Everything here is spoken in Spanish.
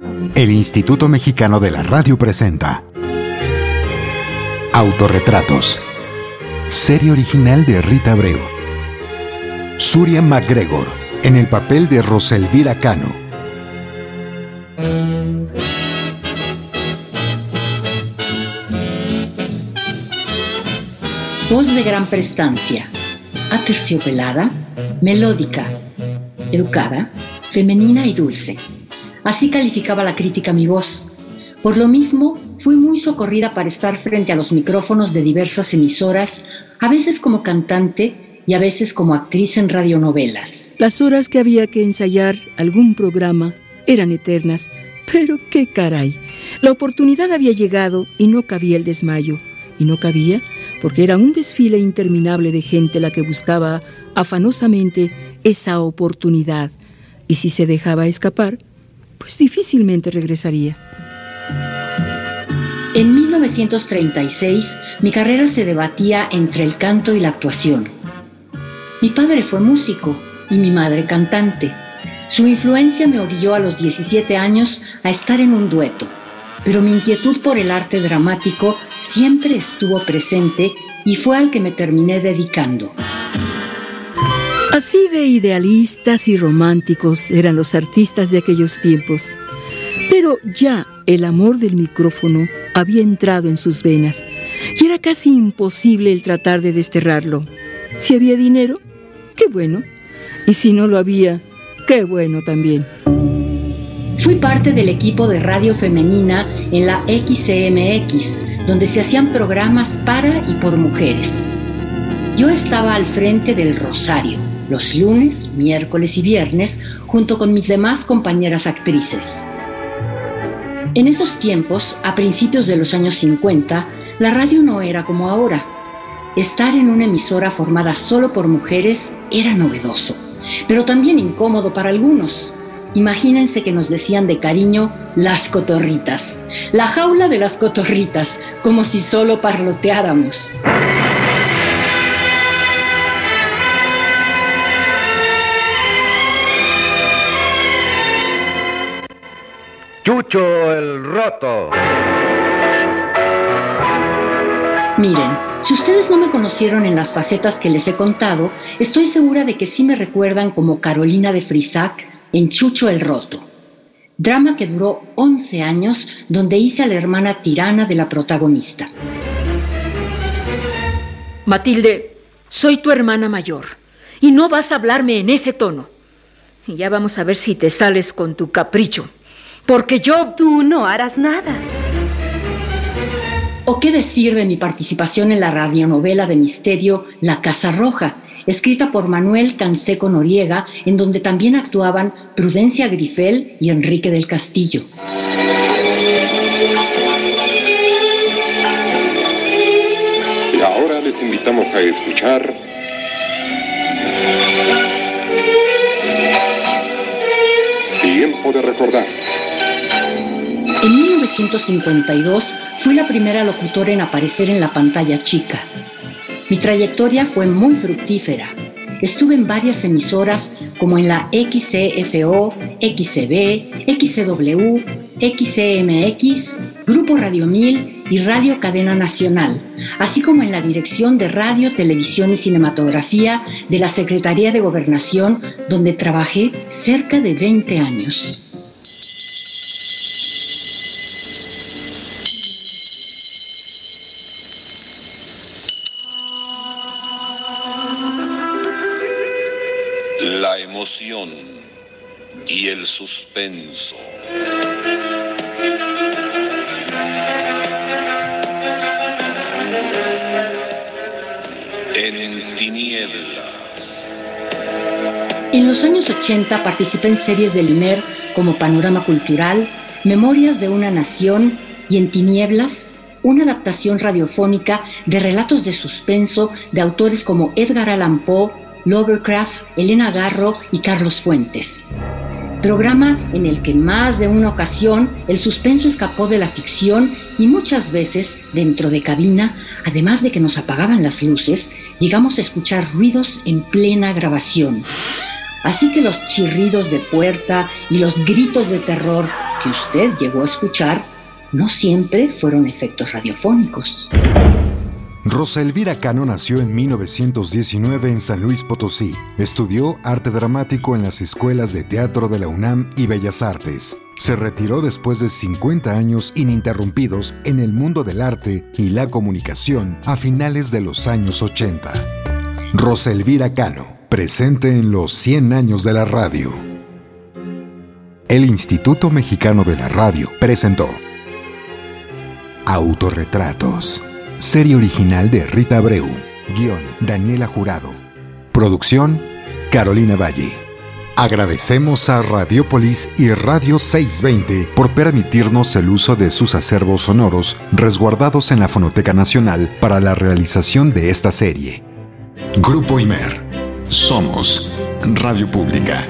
El Instituto Mexicano de la Radio presenta Autorretratos. Serie original de Rita Abreu. Surya MacGregor, en el papel de Roselvira Cano. Voz de gran prestancia, aterciopelada, melódica, educada, femenina y dulce. Así calificaba la crítica mi voz. Por lo mismo, fui muy socorrida para estar frente a los micrófonos de diversas emisoras, a veces como cantante y a veces como actriz en radionovelas. Las horas que había que ensayar algún programa eran eternas, pero qué caray. La oportunidad había llegado y no cabía el desmayo. Y no cabía porque era un desfile interminable de gente la que buscaba afanosamente esa oportunidad. Y si se dejaba escapar, pues difícilmente regresaría. En 1936, mi carrera se debatía entre el canto y la actuación. Mi padre fue músico y mi madre cantante. Su influencia me orilló a los 17 años a estar en un dueto, pero mi inquietud por el arte dramático siempre estuvo presente y fue al que me terminé dedicando. Así de idealistas y románticos eran los artistas de aquellos tiempos. Pero ya el amor del micrófono había entrado en sus venas y era casi imposible el tratar de desterrarlo. Si había dinero, qué bueno. Y si no lo había, qué bueno también. Fui parte del equipo de radio femenina en la XCMX, donde se hacían programas para y por mujeres. Yo estaba al frente del Rosario los lunes, miércoles y viernes junto con mis demás compañeras actrices. En esos tiempos, a principios de los años 50, la radio no era como ahora. Estar en una emisora formada solo por mujeres era novedoso, pero también incómodo para algunos. Imagínense que nos decían de cariño las cotorritas, la jaula de las cotorritas, como si solo parloteáramos. Chucho el Roto. Miren, si ustedes no me conocieron en las facetas que les he contado, estoy segura de que sí me recuerdan como Carolina de Frisac en Chucho el Roto. Drama que duró 11 años, donde hice a la hermana tirana de la protagonista. Matilde, soy tu hermana mayor y no vas a hablarme en ese tono. Y ya vamos a ver si te sales con tu capricho porque yo... Tú no harás nada. ¿O qué decir de mi participación en la radionovela de misterio La Casa Roja, escrita por Manuel Canseco Noriega, en donde también actuaban Prudencia Grifel y Enrique del Castillo? Y ahora les invitamos a escuchar Tiempo de recordar. En 1952 fui la primera locutora en aparecer en la pantalla chica. Mi trayectoria fue muy fructífera. Estuve en varias emisoras como en la XCFO, XCB, XCW, XCMX, Grupo Radio 1000 y Radio Cadena Nacional, así como en la Dirección de Radio, Televisión y Cinematografía de la Secretaría de Gobernación, donde trabajé cerca de 20 años. Y el suspenso. En tinieblas. En los años 80 participé en series de Limer como Panorama Cultural, Memorias de una Nación y En Tinieblas, una adaptación radiofónica de relatos de suspenso de autores como Edgar Allan Poe, Lovercraft, Elena Garro y Carlos Fuentes. Programa en el que más de una ocasión el suspenso escapó de la ficción y muchas veces dentro de cabina, además de que nos apagaban las luces, llegamos a escuchar ruidos en plena grabación. Así que los chirridos de puerta y los gritos de terror que usted llegó a escuchar no siempre fueron efectos radiofónicos. Rosa Elvira Cano nació en 1919 en San Luis Potosí. Estudió arte dramático en las escuelas de teatro de la UNAM y Bellas Artes. Se retiró después de 50 años ininterrumpidos en el mundo del arte y la comunicación a finales de los años 80. Rosa Elvira Cano, presente en los 100 años de la radio. El Instituto Mexicano de la Radio presentó Autorretratos. Serie original de Rita Abreu. Guión Daniela Jurado. Producción Carolina Valle. Agradecemos a Radiopolis y Radio 620 por permitirnos el uso de sus acervos sonoros resguardados en la Fonoteca Nacional para la realización de esta serie. Grupo Imer. Somos Radio Pública.